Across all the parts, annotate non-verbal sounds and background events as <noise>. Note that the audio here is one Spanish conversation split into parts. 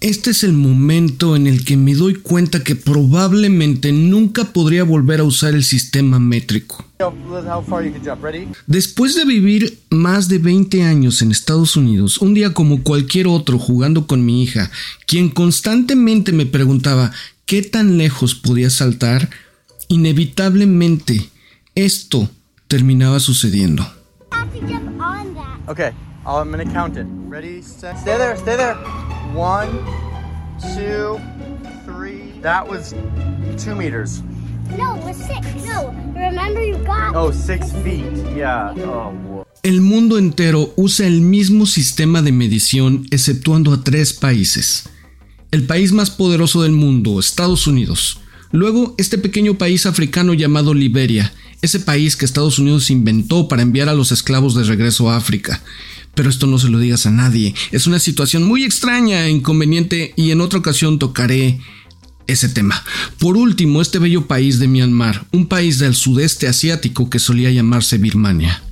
Este es el momento en el que me doy cuenta que probablemente nunca podría volver a usar el sistema métrico. Después de vivir más de 20 años en Estados Unidos, un día como cualquier otro jugando con mi hija, quien constantemente me preguntaba qué tan lejos podía saltar, inevitablemente esto terminaba sucediendo. Okay, I'm gonna count it. Ready, set, stay there, stay there. One, two, three. That was two meters. No, it was six. No, remember you got. Oh, six feet. Yeah. Oh, whoa. El mundo entero usa el mismo sistema de medición exceptuando a tres países. El país más poderoso del mundo, Estados Unidos. Luego, este pequeño país africano llamado Liberia, ese país que Estados Unidos inventó para enviar a los esclavos de regreso a África. Pero esto no se lo digas a nadie. Es una situación muy extraña e inconveniente y en otra ocasión tocaré ese tema. Por último, este bello país de Myanmar, un país del sudeste asiático que solía llamarse Birmania.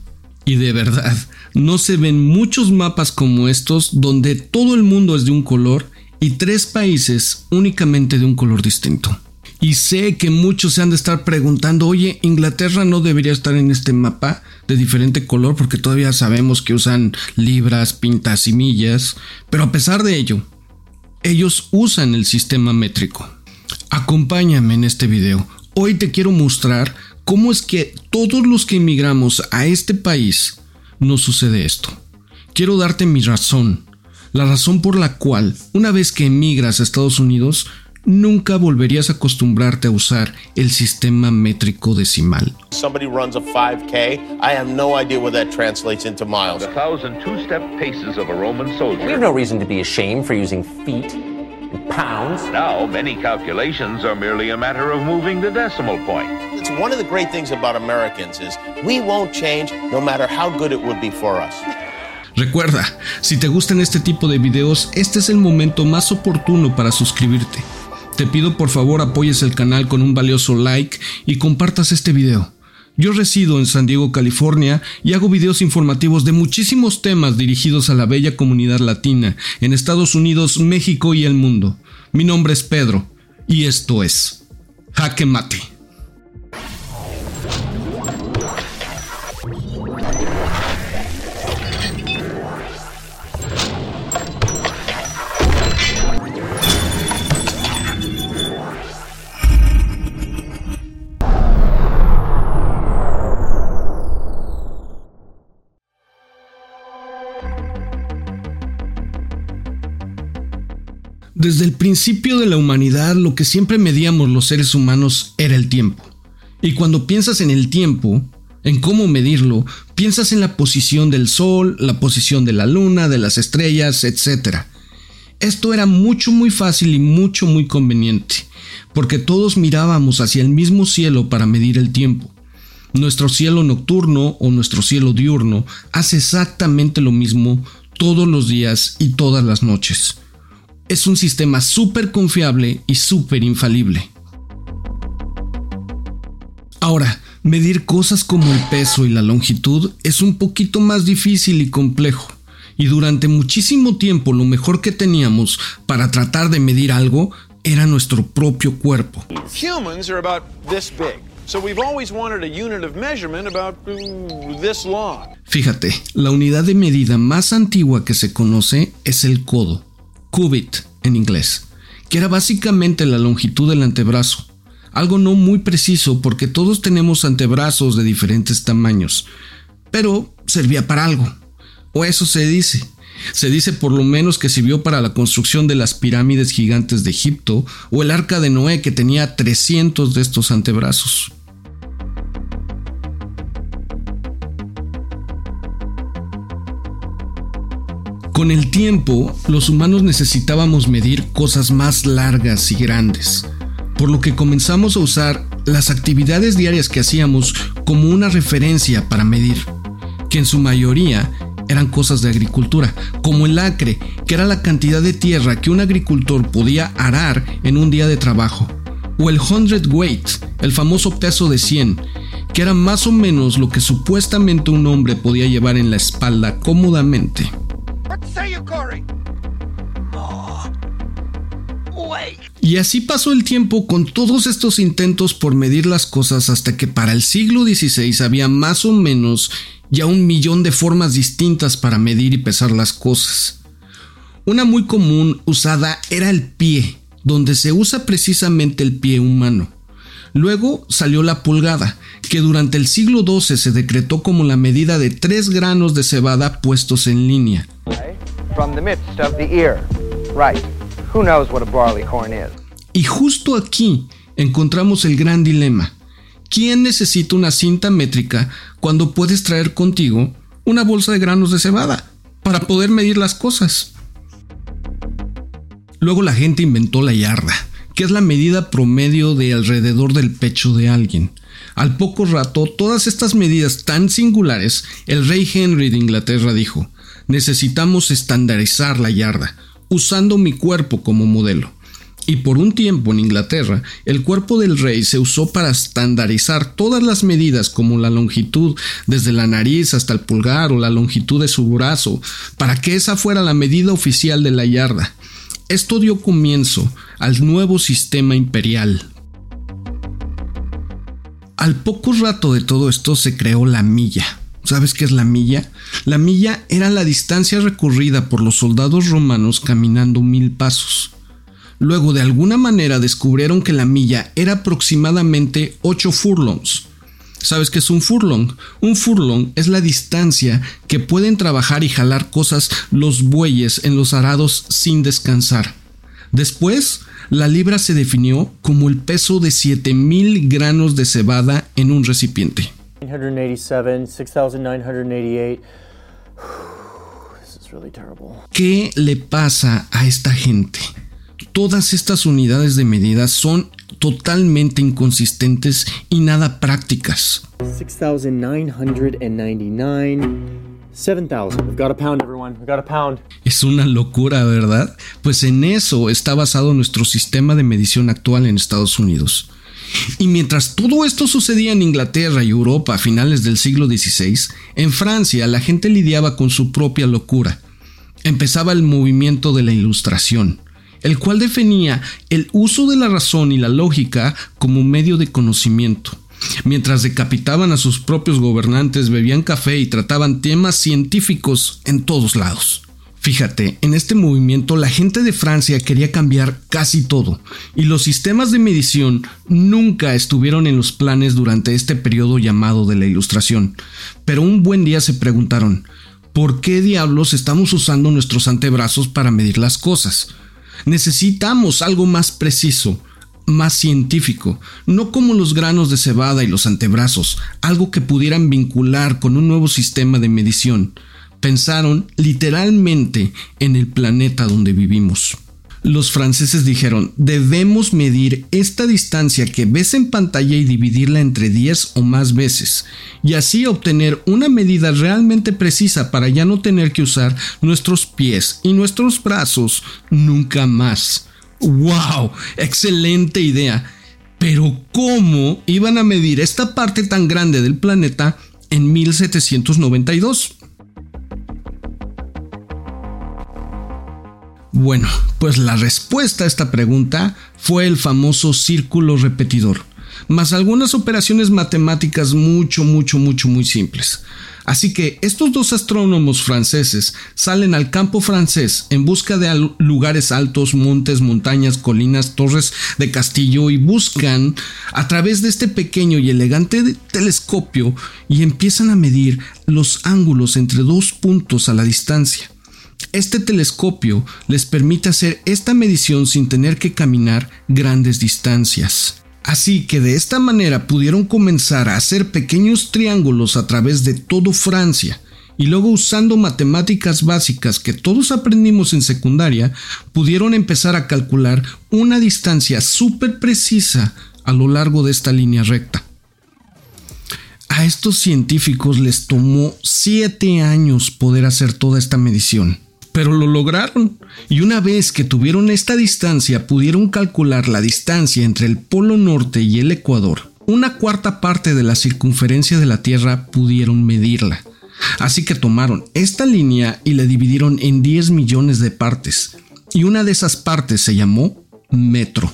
Y de verdad, no se ven muchos mapas como estos donde todo el mundo es de un color y tres países únicamente de un color distinto. Y sé que muchos se han de estar preguntando, oye, Inglaterra no debería estar en este mapa de diferente color porque todavía sabemos que usan libras, pintas y millas, pero a pesar de ello, ellos usan el sistema métrico. Acompáñame en este video. Hoy te quiero mostrar cómo es que todos los que emigramos a este país nos sucede esto. Quiero darte mi razón, la razón por la cual una vez que emigras a Estados Unidos nunca volverías a acostumbrarte a usar el sistema métrico decimal. Somebody runs a 5K, I have no idea what that translates into miles. A thousand two-step paces of a Roman soldier. We have no reason to be ashamed for using feet and pounds. Now, many calculations are merely a matter of moving the decimal point. It's one of the great things about Americans is we won't change no matter how good it would be for us. Recuerda, si te gustan este tipo de videos, este es el momento más oportuno para suscribirte. Te pido por favor apoyes el canal con un valioso like y compartas este video. Yo resido en San Diego, California y hago videos informativos de muchísimos temas dirigidos a la bella comunidad latina en Estados Unidos, México y el mundo. Mi nombre es Pedro y esto es Jaque Mate. Desde el principio de la humanidad lo que siempre medíamos los seres humanos era el tiempo. Y cuando piensas en el tiempo, en cómo medirlo, piensas en la posición del Sol, la posición de la Luna, de las estrellas, etc. Esto era mucho muy fácil y mucho muy conveniente, porque todos mirábamos hacia el mismo cielo para medir el tiempo. Nuestro cielo nocturno o nuestro cielo diurno hace exactamente lo mismo todos los días y todas las noches es un sistema súper confiable y súper infalible. Ahora, medir cosas como el peso y la longitud es un poquito más difícil y complejo, y durante muchísimo tiempo lo mejor que teníamos para tratar de medir algo era nuestro propio cuerpo. Fíjate, la unidad de medida más antigua que se conoce es el codo cubit en inglés, que era básicamente la longitud del antebrazo. Algo no muy preciso porque todos tenemos antebrazos de diferentes tamaños, pero servía para algo. O eso se dice. Se dice por lo menos que sirvió para la construcción de las pirámides gigantes de Egipto o el arca de Noé que tenía 300 de estos antebrazos. Con el tiempo, los humanos necesitábamos medir cosas más largas y grandes, por lo que comenzamos a usar las actividades diarias que hacíamos como una referencia para medir, que en su mayoría eran cosas de agricultura, como el acre, que era la cantidad de tierra que un agricultor podía arar en un día de trabajo, o el hundred weight, el famoso peso de 100, que era más o menos lo que supuestamente un hombre podía llevar en la espalda cómodamente. Y así pasó el tiempo con todos estos intentos por medir las cosas hasta que para el siglo XVI había más o menos ya un millón de formas distintas para medir y pesar las cosas. Una muy común usada era el pie, donde se usa precisamente el pie humano. Luego salió la pulgada, que durante el siglo XII se decretó como la medida de tres granos de cebada puestos en línea. Y justo aquí encontramos el gran dilema. ¿Quién necesita una cinta métrica cuando puedes traer contigo una bolsa de granos de cebada para poder medir las cosas? Luego la gente inventó la yarda, es la medida promedio de alrededor del pecho de alguien. Al poco rato, todas estas medidas tan singulares, el rey Henry de Inglaterra dijo, necesitamos estandarizar la yarda, usando mi cuerpo como modelo. Y por un tiempo en Inglaterra, el cuerpo del rey se usó para estandarizar todas las medidas como la longitud desde la nariz hasta el pulgar o la longitud de su brazo, para que esa fuera la medida oficial de la yarda. Esto dio comienzo al nuevo sistema imperial. Al poco rato de todo esto se creó la milla. ¿Sabes qué es la milla? La milla era la distancia recorrida por los soldados romanos caminando mil pasos. Luego de alguna manera descubrieron que la milla era aproximadamente 8 furlongs. ¿Sabes qué es un furlong? Un furlong es la distancia que pueden trabajar y jalar cosas los bueyes en los arados sin descansar. Después, la libra se definió como el peso de 7000 granos de cebada en un recipiente. 6988. <sighs> ¿Qué le pasa a esta gente? Todas estas unidades de medida son totalmente inconsistentes y nada prácticas. 6999. Es una locura, ¿verdad? Pues en eso está basado nuestro sistema de medición actual en Estados Unidos. Y mientras todo esto sucedía en Inglaterra y Europa a finales del siglo XVI, en Francia la gente lidiaba con su propia locura. Empezaba el movimiento de la Ilustración el cual definía el uso de la razón y la lógica como medio de conocimiento. Mientras decapitaban a sus propios gobernantes, bebían café y trataban temas científicos en todos lados. Fíjate, en este movimiento la gente de Francia quería cambiar casi todo, y los sistemas de medición nunca estuvieron en los planes durante este periodo llamado de la Ilustración. Pero un buen día se preguntaron, ¿por qué diablos estamos usando nuestros antebrazos para medir las cosas? Necesitamos algo más preciso, más científico, no como los granos de cebada y los antebrazos, algo que pudieran vincular con un nuevo sistema de medición. Pensaron literalmente en el planeta donde vivimos los franceses dijeron, debemos medir esta distancia que ves en pantalla y dividirla entre 10 o más veces, y así obtener una medida realmente precisa para ya no tener que usar nuestros pies y nuestros brazos nunca más. ¡Wow! Excelente idea. Pero ¿cómo iban a medir esta parte tan grande del planeta en 1792? Bueno, pues la respuesta a esta pregunta fue el famoso círculo repetidor, más algunas operaciones matemáticas mucho, mucho, mucho, muy simples. Así que estos dos astrónomos franceses salen al campo francés en busca de lugares altos, montes, montañas, colinas, torres de castillo y buscan a través de este pequeño y elegante telescopio y empiezan a medir los ángulos entre dos puntos a la distancia. Este telescopio les permite hacer esta medición sin tener que caminar grandes distancias. Así que de esta manera pudieron comenzar a hacer pequeños triángulos a través de todo Francia y luego usando matemáticas básicas que todos aprendimos en secundaria, pudieron empezar a calcular una distancia súper precisa a lo largo de esta línea recta. A estos científicos les tomó siete años poder hacer toda esta medición pero lo lograron. Y una vez que tuvieron esta distancia, pudieron calcular la distancia entre el Polo Norte y el Ecuador. Una cuarta parte de la circunferencia de la Tierra pudieron medirla. Así que tomaron esta línea y la dividieron en 10 millones de partes. Y una de esas partes se llamó metro.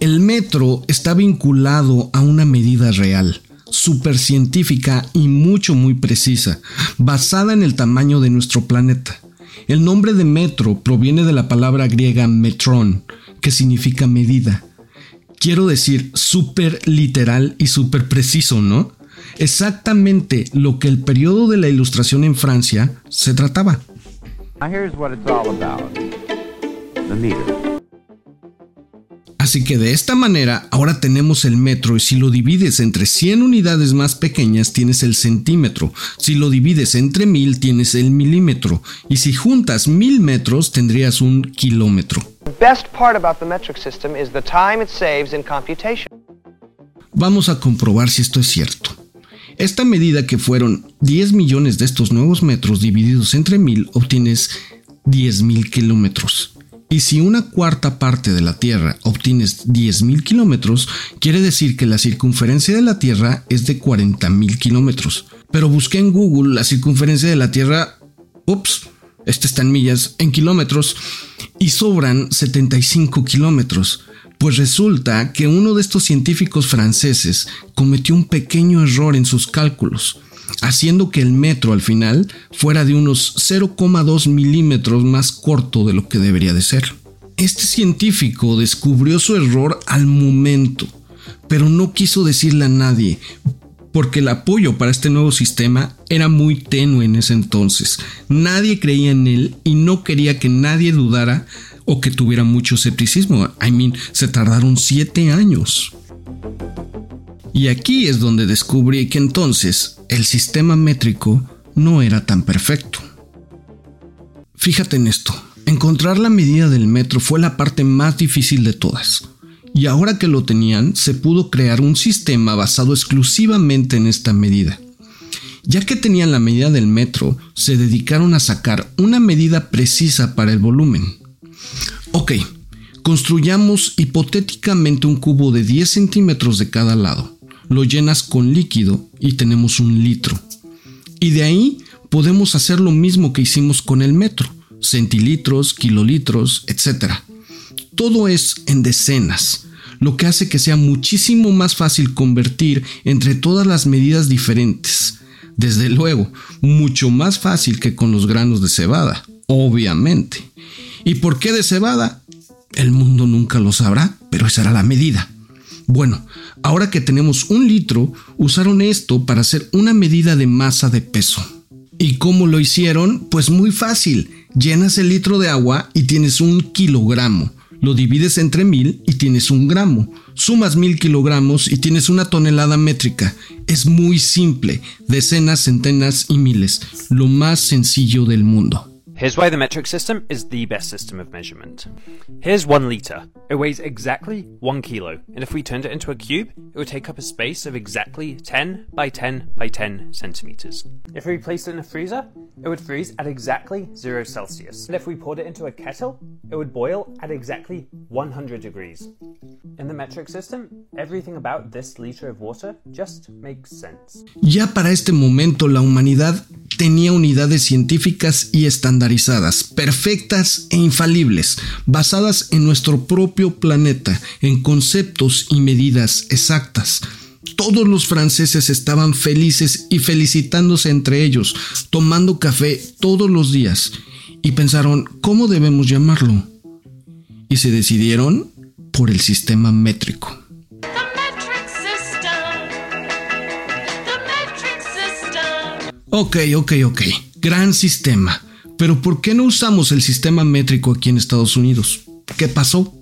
El metro está vinculado a una medida real, científica y mucho muy precisa, basada en el tamaño de nuestro planeta. El nombre de metro proviene de la palabra griega metron, que significa medida. Quiero decir súper literal y súper preciso, ¿no? Exactamente lo que el periodo de la Ilustración en Francia se trataba. Así que de esta manera ahora tenemos el metro y si lo divides entre 100 unidades más pequeñas tienes el centímetro, si lo divides entre 1000 tienes el milímetro y si juntas 1000 metros tendrías un kilómetro. Vamos a comprobar si esto es cierto. Esta medida que fueron 10 millones de estos nuevos metros divididos entre 1000 obtienes 10.000 kilómetros. Y si una cuarta parte de la Tierra obtienes 10.000 kilómetros, quiere decir que la circunferencia de la Tierra es de 40.000 kilómetros. Pero busqué en Google la circunferencia de la Tierra, ups, esta está en millas, en kilómetros, y sobran 75 kilómetros. Pues resulta que uno de estos científicos franceses cometió un pequeño error en sus cálculos haciendo que el metro al final fuera de unos 0,2 milímetros más corto de lo que debería de ser. Este científico descubrió su error al momento, pero no quiso decirle a nadie, porque el apoyo para este nuevo sistema era muy tenue en ese entonces. Nadie creía en él y no quería que nadie dudara o que tuviera mucho escepticismo. I mean, se tardaron siete años. Y aquí es donde descubrí que entonces el sistema métrico no era tan perfecto. Fíjate en esto, encontrar la medida del metro fue la parte más difícil de todas. Y ahora que lo tenían, se pudo crear un sistema basado exclusivamente en esta medida. Ya que tenían la medida del metro, se dedicaron a sacar una medida precisa para el volumen. Ok, construyamos hipotéticamente un cubo de 10 centímetros de cada lado lo llenas con líquido y tenemos un litro. Y de ahí podemos hacer lo mismo que hicimos con el metro, centilitros, kilolitros, etc. Todo es en decenas, lo que hace que sea muchísimo más fácil convertir entre todas las medidas diferentes. Desde luego, mucho más fácil que con los granos de cebada, obviamente. ¿Y por qué de cebada? El mundo nunca lo sabrá, pero esa era la medida. Bueno, ahora que tenemos un litro, usaron esto para hacer una medida de masa de peso. ¿Y cómo lo hicieron? Pues muy fácil. Llenas el litro de agua y tienes un kilogramo. Lo divides entre mil y tienes un gramo. Sumas mil kilogramos y tienes una tonelada métrica. Es muy simple. Decenas, centenas y miles. Lo más sencillo del mundo. Here's why the metric system is the best system of measurement. Here's one litre. It weighs exactly one kilo, and if we turned it into a cube, it would take up a space of exactly 10 by 10 by 10 centimetres. If we placed it in a freezer, it would freeze at exactly 0 Celsius. And if we poured it into a kettle, it would boil at exactly 100 degrees. In the metric system, everything about this litre of water just makes sense. Ya para este momento la humanidad tenía unidades científicas y estandarizadas, perfectas e infalibles, basadas en nuestro propio planeta, en conceptos y medidas exactas. Todos los franceses estaban felices y felicitándose entre ellos, tomando café todos los días, y pensaron, ¿cómo debemos llamarlo? Y se decidieron por el sistema métrico. Ok, ok, ok. Gran sistema. Pero ¿por qué no usamos el sistema métrico aquí en Estados Unidos? ¿Qué pasó?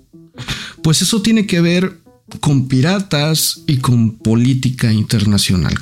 Pues eso tiene que ver con piratas y con política internacional.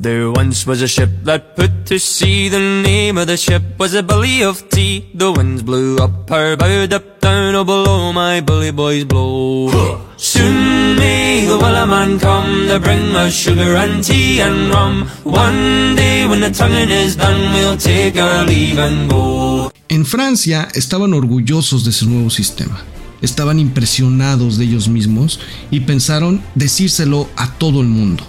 There once was a ship that put to sea. The name of the ship was a Bully of Tea. The winds blew up her bow, up down, oh below my bully boys blow. Soon may the man come to bring us sugar and tea and rum. One day when the tonguing is done, we'll take our leave and go. En Francia estaban orgullosos de su nuevo sistema. Estaban impresionados de ellos mismos y pensaron decírselo a todo el mundo.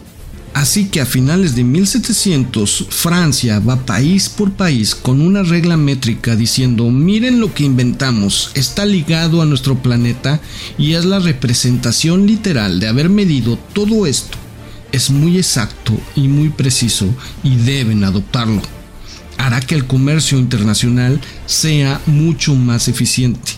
Así que a finales de 1700 Francia va país por país con una regla métrica diciendo miren lo que inventamos, está ligado a nuestro planeta y es la representación literal de haber medido todo esto. Es muy exacto y muy preciso y deben adoptarlo. Hará que el comercio internacional sea mucho más eficiente.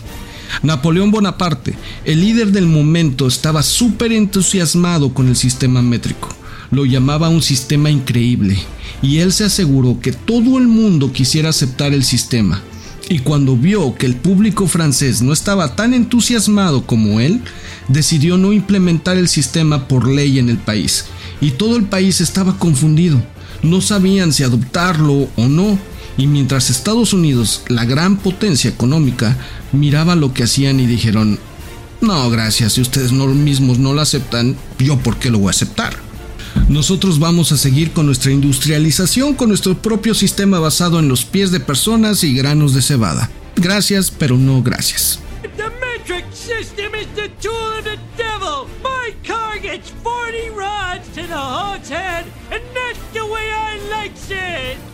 Napoleón Bonaparte, el líder del momento, estaba súper entusiasmado con el sistema métrico lo llamaba un sistema increíble, y él se aseguró que todo el mundo quisiera aceptar el sistema. Y cuando vio que el público francés no estaba tan entusiasmado como él, decidió no implementar el sistema por ley en el país, y todo el país estaba confundido. No sabían si adoptarlo o no, y mientras Estados Unidos, la gran potencia económica, miraba lo que hacían y dijeron, no, gracias, si ustedes no mismos no lo aceptan, yo por qué lo voy a aceptar. Nosotros vamos a seguir con nuestra industrialización, con nuestro propio sistema basado en los pies de personas y granos de cebada. Gracias, pero no gracias.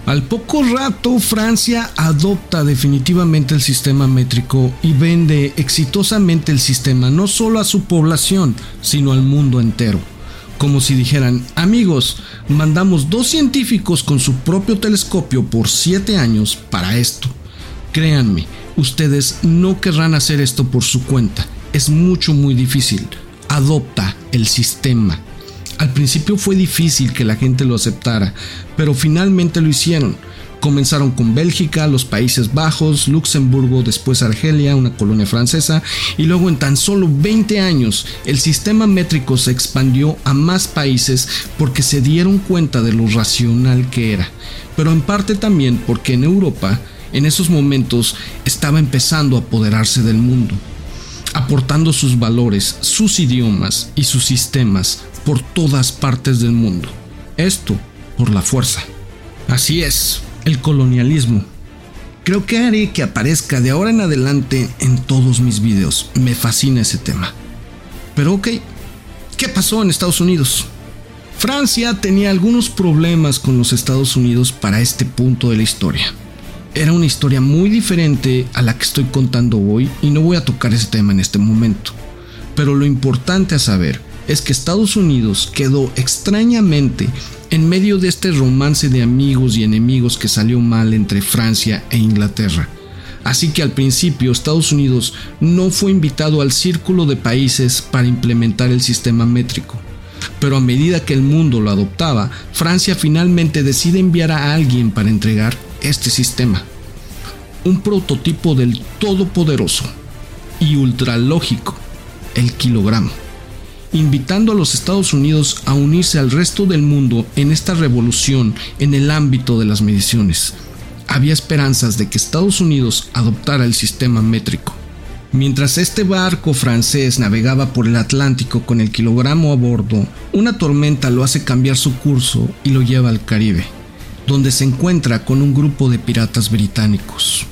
Al poco rato, Francia adopta definitivamente el sistema métrico y vende exitosamente el sistema no solo a su población, sino al mundo entero como si dijeran, amigos, mandamos dos científicos con su propio telescopio por siete años para esto. Créanme, ustedes no querrán hacer esto por su cuenta. Es mucho, muy difícil. Adopta el sistema. Al principio fue difícil que la gente lo aceptara, pero finalmente lo hicieron. Comenzaron con Bélgica, los Países Bajos, Luxemburgo, después Argelia, una colonia francesa, y luego en tan solo 20 años el sistema métrico se expandió a más países porque se dieron cuenta de lo racional que era, pero en parte también porque en Europa, en esos momentos, estaba empezando a apoderarse del mundo, aportando sus valores, sus idiomas y sus sistemas por todas partes del mundo. Esto por la fuerza. Así es, el colonialismo. Creo que haré que aparezca de ahora en adelante en todos mis videos. Me fascina ese tema. Pero ok, ¿qué pasó en Estados Unidos? Francia tenía algunos problemas con los Estados Unidos para este punto de la historia. Era una historia muy diferente a la que estoy contando hoy y no voy a tocar ese tema en este momento. Pero lo importante a saber es que Estados Unidos quedó extrañamente en medio de este romance de amigos y enemigos que salió mal entre Francia e Inglaterra. Así que al principio Estados Unidos no fue invitado al círculo de países para implementar el sistema métrico. Pero a medida que el mundo lo adoptaba, Francia finalmente decide enviar a alguien para entregar este sistema. Un prototipo del todopoderoso y ultralógico, el kilogramo invitando a los Estados Unidos a unirse al resto del mundo en esta revolución en el ámbito de las mediciones. Había esperanzas de que Estados Unidos adoptara el sistema métrico. Mientras este barco francés navegaba por el Atlántico con el kilogramo a bordo, una tormenta lo hace cambiar su curso y lo lleva al Caribe, donde se encuentra con un grupo de piratas británicos.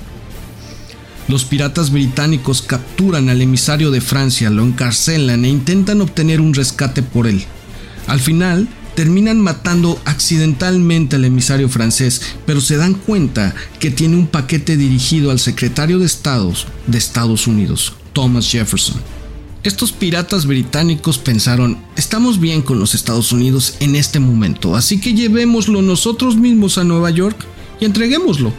Los piratas británicos capturan al emisario de Francia, lo encarcelan e intentan obtener un rescate por él. Al final, terminan matando accidentalmente al emisario francés, pero se dan cuenta que tiene un paquete dirigido al secretario de Estados de Estados Unidos, Thomas Jefferson. Estos piratas británicos pensaron, estamos bien con los Estados Unidos en este momento, así que llevémoslo nosotros mismos a Nueva York y entreguémoslo.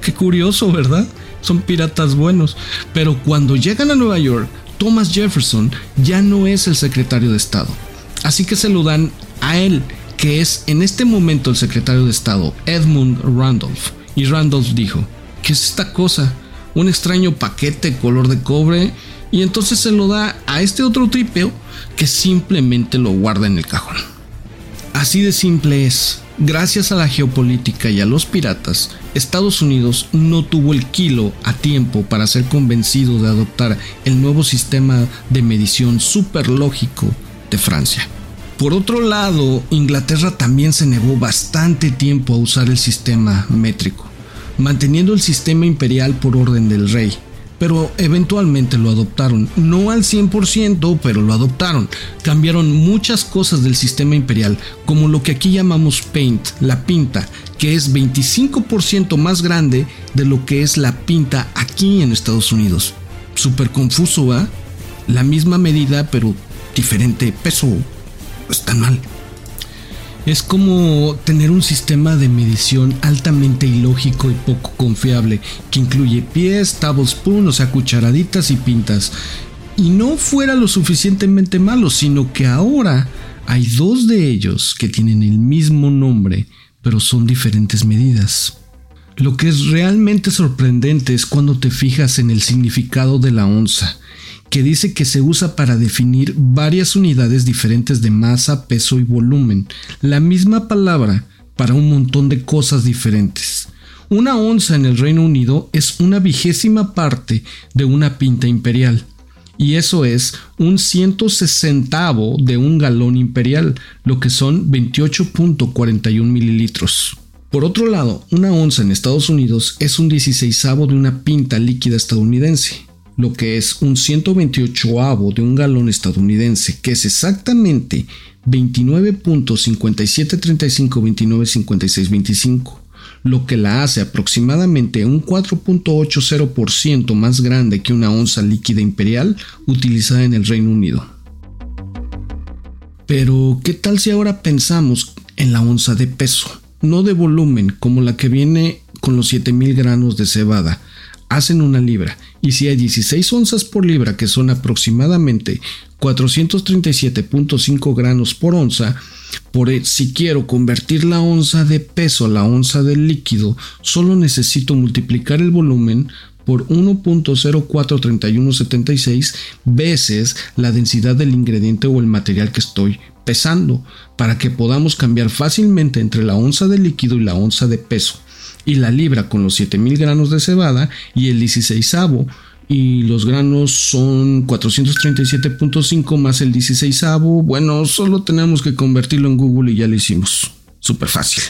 Qué curioso, ¿verdad? Son piratas buenos. Pero cuando llegan a Nueva York, Thomas Jefferson ya no es el secretario de Estado. Así que se lo dan a él, que es en este momento el secretario de Estado, Edmund Randolph. Y Randolph dijo, ¿qué es esta cosa? Un extraño paquete color de cobre. Y entonces se lo da a este otro tripeo que simplemente lo guarda en el cajón. Así de simple es. Gracias a la geopolítica y a los piratas, Estados Unidos no tuvo el kilo a tiempo para ser convencido de adoptar el nuevo sistema de medición superlógico de Francia. Por otro lado, Inglaterra también se negó bastante tiempo a usar el sistema métrico, manteniendo el sistema imperial por orden del rey, pero eventualmente lo adoptaron. No al 100%, pero lo adoptaron. Cambiaron muchas cosas del sistema imperial, como lo que aquí llamamos paint, la pinta, que es 25% más grande de lo que es la pinta aquí en Estados Unidos. Súper confuso, ¿va? La misma medida, pero diferente peso. Está mal. Es como tener un sistema de medición altamente ilógico y poco confiable, que incluye pies, tablespoon, o sea, cucharaditas y pintas. Y no fuera lo suficientemente malo, sino que ahora hay dos de ellos que tienen el mismo nombre, pero son diferentes medidas. Lo que es realmente sorprendente es cuando te fijas en el significado de la onza que dice que se usa para definir varias unidades diferentes de masa, peso y volumen. La misma palabra para un montón de cosas diferentes. Una onza en el Reino Unido es una vigésima parte de una pinta imperial. Y eso es un 160 de un galón imperial, lo que son 28.41 mililitros. Por otro lado, una onza en Estados Unidos es un 16 de una pinta líquida estadounidense lo que es un 128avo de un galón estadounidense, que es exactamente 29.5735295625, lo que la hace aproximadamente un 4.80% más grande que una onza líquida imperial utilizada en el Reino Unido. Pero, ¿qué tal si ahora pensamos en la onza de peso, no de volumen como la que viene con los 7000 granos de cebada? Hacen una libra. Y si hay 16 onzas por libra que son aproximadamente 437.5 granos por onza, por e, si quiero convertir la onza de peso a la onza de líquido, solo necesito multiplicar el volumen por 1.043176 veces la densidad del ingrediente o el material que estoy pesando, para que podamos cambiar fácilmente entre la onza de líquido y la onza de peso y la libra con los 7000 granos de cebada y el 16 y los granos son 437.5 más el 16 bueno solo tenemos que convertirlo en Google y ya lo hicimos. Súper fácil.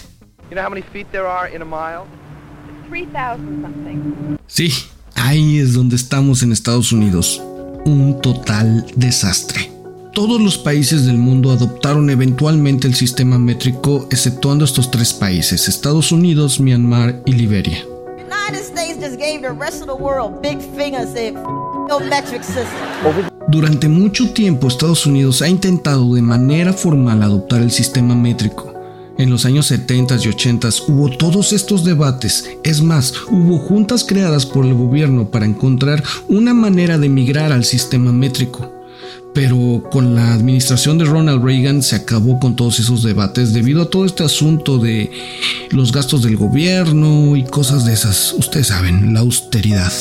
Sí ahí es donde estamos en Estados Unidos. Un total desastre todos los países del mundo adoptaron eventualmente el sistema métrico, exceptuando estos tres países, Estados Unidos, Myanmar y Liberia. Durante mucho tiempo Estados Unidos ha intentado de manera formal adoptar el sistema métrico. En los años 70 y 80 hubo todos estos debates, es más, hubo juntas creadas por el gobierno para encontrar una manera de migrar al sistema métrico pero con la administración de Ronald Reagan se acabó con todos esos debates debido a todo este asunto de los gastos del gobierno y cosas de esas. Ustedes saben, la austeridad.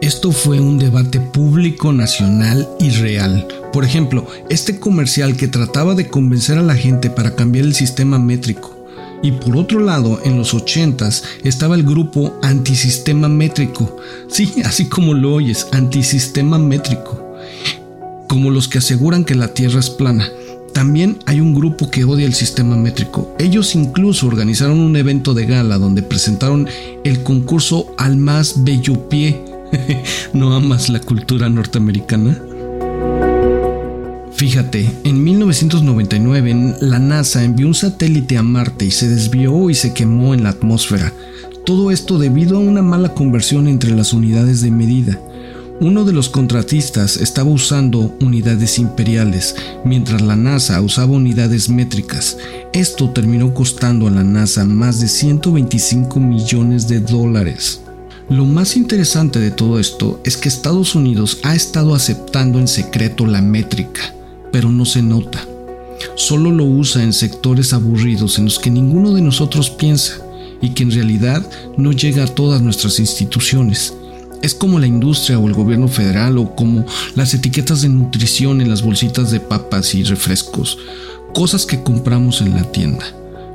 Esto fue un debate público, nacional y real. Por ejemplo, este comercial que trataba de convencer a la gente para cambiar el sistema métrico. Y por otro lado, en los 80s estaba el grupo Antisistema Métrico. Sí, así como lo oyes, Antisistema Métrico como los que aseguran que la Tierra es plana. También hay un grupo que odia el sistema métrico. Ellos incluso organizaron un evento de gala donde presentaron el concurso al más bello pie. <laughs> ¿No amas la cultura norteamericana? Fíjate, en 1999 la NASA envió un satélite a Marte y se desvió y se quemó en la atmósfera. Todo esto debido a una mala conversión entre las unidades de medida. Uno de los contratistas estaba usando unidades imperiales, mientras la NASA usaba unidades métricas. Esto terminó costando a la NASA más de 125 millones de dólares. Lo más interesante de todo esto es que Estados Unidos ha estado aceptando en secreto la métrica, pero no se nota. Solo lo usa en sectores aburridos en los que ninguno de nosotros piensa y que en realidad no llega a todas nuestras instituciones. Es como la industria o el gobierno federal o como las etiquetas de nutrición en las bolsitas de papas y refrescos, cosas que compramos en la tienda.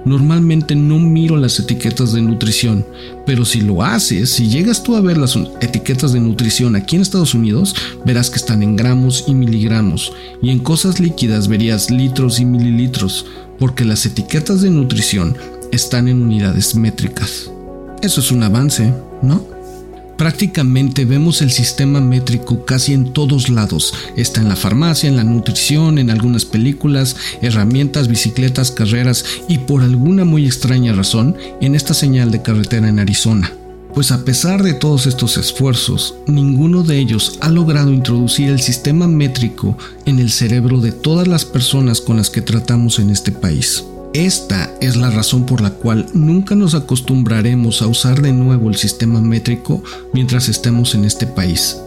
Normalmente no miro las etiquetas de nutrición, pero si lo haces, si llegas tú a ver las etiquetas de nutrición aquí en Estados Unidos, verás que están en gramos y miligramos, y en cosas líquidas verías litros y mililitros, porque las etiquetas de nutrición están en unidades métricas. Eso es un avance, ¿no? Prácticamente vemos el sistema métrico casi en todos lados. Está en la farmacia, en la nutrición, en algunas películas, herramientas, bicicletas, carreras y por alguna muy extraña razón en esta señal de carretera en Arizona. Pues a pesar de todos estos esfuerzos, ninguno de ellos ha logrado introducir el sistema métrico en el cerebro de todas las personas con las que tratamos en este país. Esta es la razón por la cual nunca nos acostumbraremos a usar de nuevo el sistema métrico mientras estemos en este país.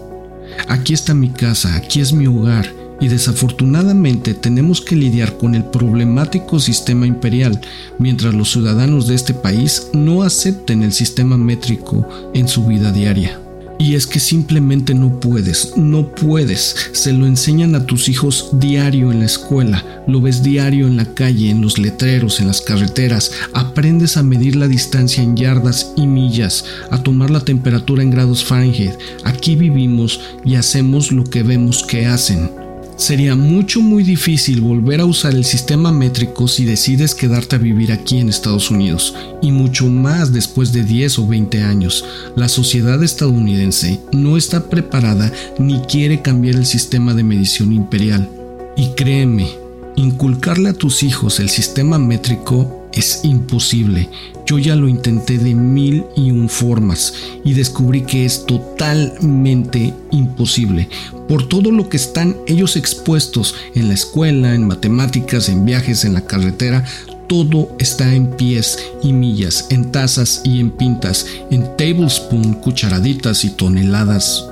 Aquí está mi casa, aquí es mi hogar y desafortunadamente tenemos que lidiar con el problemático sistema imperial mientras los ciudadanos de este país no acepten el sistema métrico en su vida diaria. Y es que simplemente no puedes, no puedes. Se lo enseñan a tus hijos diario en la escuela, lo ves diario en la calle, en los letreros, en las carreteras. Aprendes a medir la distancia en yardas y millas, a tomar la temperatura en grados Fahrenheit. Aquí vivimos y hacemos lo que vemos que hacen. Sería mucho muy difícil volver a usar el sistema métrico si decides quedarte a vivir aquí en Estados Unidos, y mucho más después de 10 o 20 años. La sociedad estadounidense no está preparada ni quiere cambiar el sistema de medición imperial. Y créeme, inculcarle a tus hijos el sistema métrico es imposible. Yo ya lo intenté de mil y un formas y descubrí que es totalmente imposible. Por todo lo que están ellos expuestos en la escuela, en matemáticas, en viajes, en la carretera, todo está en pies y millas, en tazas y en pintas, en tablespoon, cucharaditas y toneladas.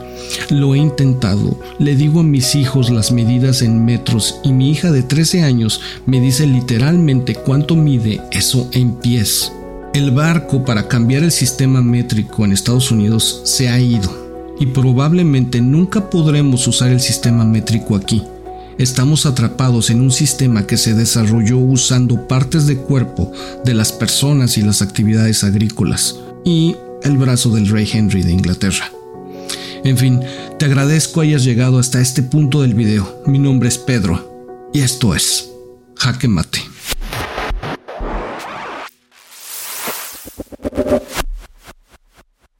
Lo he intentado, le digo a mis hijos las medidas en metros y mi hija de 13 años me dice literalmente cuánto mide eso en pies. El barco para cambiar el sistema métrico en Estados Unidos se ha ido y probablemente nunca podremos usar el sistema métrico aquí. Estamos atrapados en un sistema que se desarrolló usando partes de cuerpo de las personas y las actividades agrícolas y el brazo del rey Henry de Inglaterra. En fin, te agradezco hayas llegado hasta este punto del video. Mi nombre es Pedro y esto es Jaque Mate.